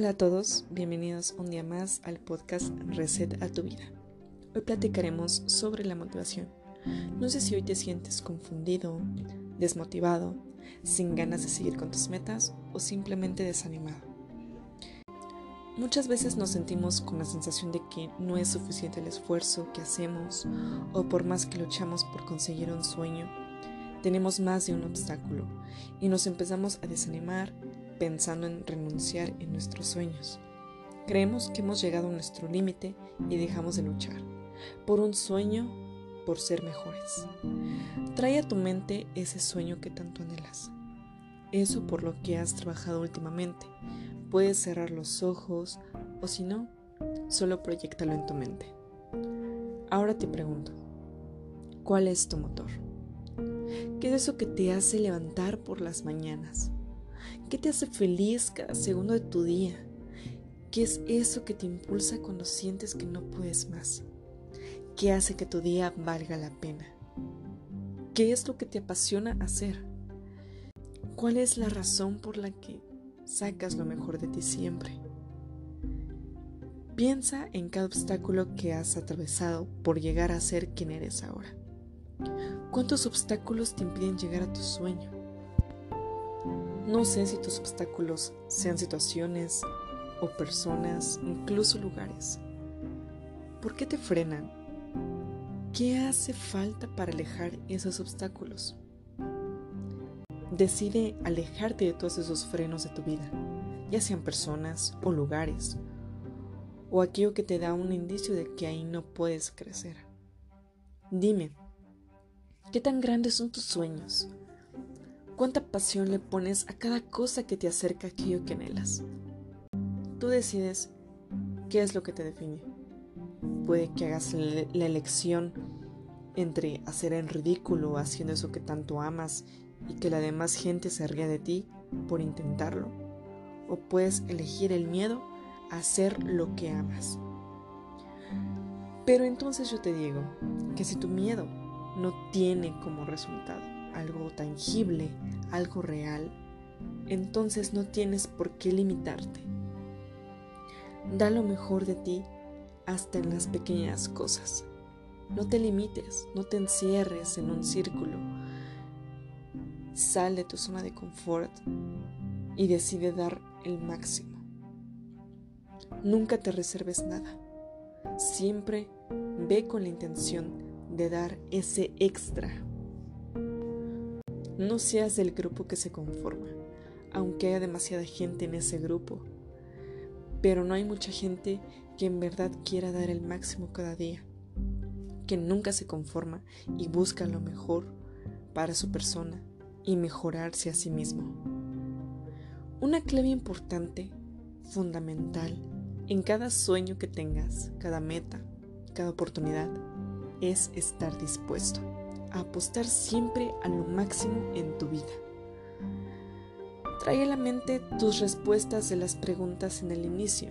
Hola a todos, bienvenidos un día más al podcast Reset a tu vida. Hoy platicaremos sobre la motivación. No sé si hoy te sientes confundido, desmotivado, sin ganas de seguir con tus metas o simplemente desanimado. Muchas veces nos sentimos con la sensación de que no es suficiente el esfuerzo que hacemos o por más que luchamos por conseguir un sueño, tenemos más de un obstáculo y nos empezamos a desanimar pensando en renunciar en nuestros sueños. Creemos que hemos llegado a nuestro límite y dejamos de luchar por un sueño, por ser mejores. Trae a tu mente ese sueño que tanto anhelas, eso por lo que has trabajado últimamente. Puedes cerrar los ojos o si no, solo proyectalo en tu mente. Ahora te pregunto, ¿cuál es tu motor? ¿Qué es eso que te hace levantar por las mañanas? ¿Qué te hace feliz cada segundo de tu día? ¿Qué es eso que te impulsa cuando sientes que no puedes más? ¿Qué hace que tu día valga la pena? ¿Qué es lo que te apasiona hacer? ¿Cuál es la razón por la que sacas lo mejor de ti siempre? Piensa en cada obstáculo que has atravesado por llegar a ser quien eres ahora. ¿Cuántos obstáculos te impiden llegar a tu sueño? No sé si tus obstáculos sean situaciones o personas, incluso lugares. ¿Por qué te frenan? ¿Qué hace falta para alejar esos obstáculos? Decide alejarte de todos esos frenos de tu vida, ya sean personas o lugares, o aquello que te da un indicio de que ahí no puedes crecer. Dime, ¿qué tan grandes son tus sueños? Cuánta pasión le pones a cada cosa que te acerca a aquello que anhelas. Tú decides qué es lo que te define. Puede que hagas la elección entre hacer en ridículo haciendo eso que tanto amas y que la demás gente se ría de ti por intentarlo. O puedes elegir el miedo a hacer lo que amas. Pero entonces yo te digo que si tu miedo no tiene como resultado algo tangible, algo real, entonces no tienes por qué limitarte. Da lo mejor de ti hasta en las pequeñas cosas. No te limites, no te encierres en un círculo. Sal de tu zona de confort y decide dar el máximo. Nunca te reserves nada. Siempre ve con la intención de dar ese extra no seas del grupo que se conforma, aunque haya demasiada gente en ese grupo. Pero no hay mucha gente que en verdad quiera dar el máximo cada día, que nunca se conforma y busca lo mejor para su persona y mejorarse a sí mismo. Una clave importante, fundamental, en cada sueño que tengas, cada meta, cada oportunidad, es estar dispuesto a apostar siempre a lo máximo en tu vida. Trae a la mente tus respuestas de las preguntas en el inicio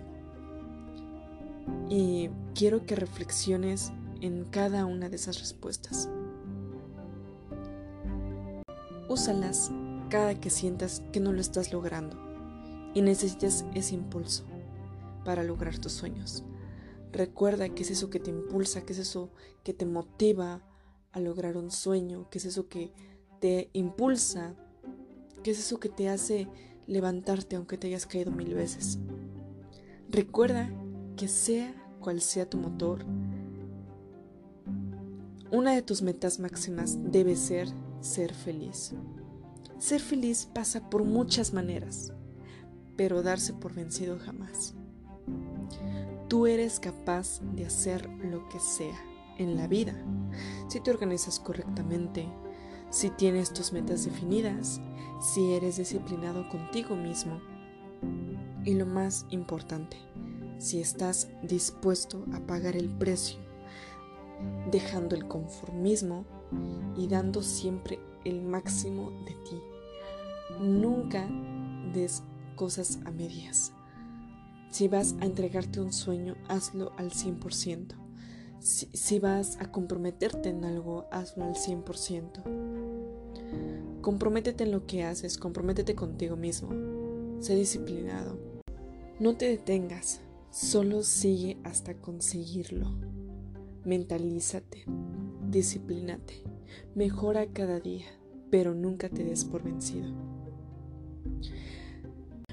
y quiero que reflexiones en cada una de esas respuestas. Úsalas cada que sientas que no lo estás logrando y necesites ese impulso para lograr tus sueños. Recuerda que es eso que te impulsa, que es eso que te motiva a lograr un sueño, qué es eso que te impulsa, qué es eso que te hace levantarte aunque te hayas caído mil veces. Recuerda que sea cual sea tu motor, una de tus metas máximas debe ser ser feliz. Ser feliz pasa por muchas maneras, pero darse por vencido jamás. Tú eres capaz de hacer lo que sea en la vida. Si te organizas correctamente, si tienes tus metas definidas, si eres disciplinado contigo mismo y lo más importante, si estás dispuesto a pagar el precio, dejando el conformismo y dando siempre el máximo de ti. Nunca des cosas a medias. Si vas a entregarte un sueño, hazlo al 100%. Si, vas a comprometerte en algo, hazlo al 100%. Comprométete en lo que haces, comprométete contigo mismo. Sé disciplinado. No te detengas, solo sigue hasta conseguirlo. Mentalízate, disciplínate, mejora cada día, pero nunca te des por vencido.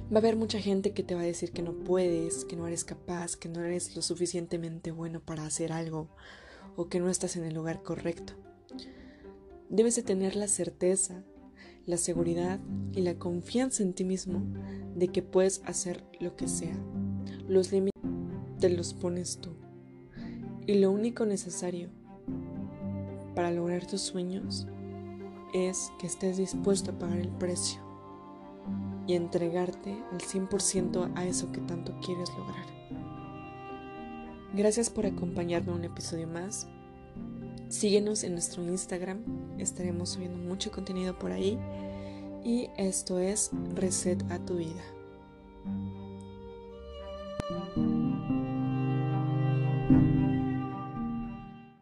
Va a haber mucha gente que te va a decir que no puedes, que no eres capaz, que no eres lo suficientemente bueno para hacer algo o que no estás en el lugar correcto. Debes de tener la certeza, la seguridad y la confianza en ti mismo de que puedes hacer lo que sea. Los límites te los pones tú. Y lo único necesario para lograr tus sueños es que estés dispuesto a pagar el precio y entregarte al 100% a eso que tanto quieres lograr. Gracias por acompañarme un episodio más. Síguenos en nuestro Instagram, estaremos subiendo mucho contenido por ahí. Y esto es Reset a tu vida.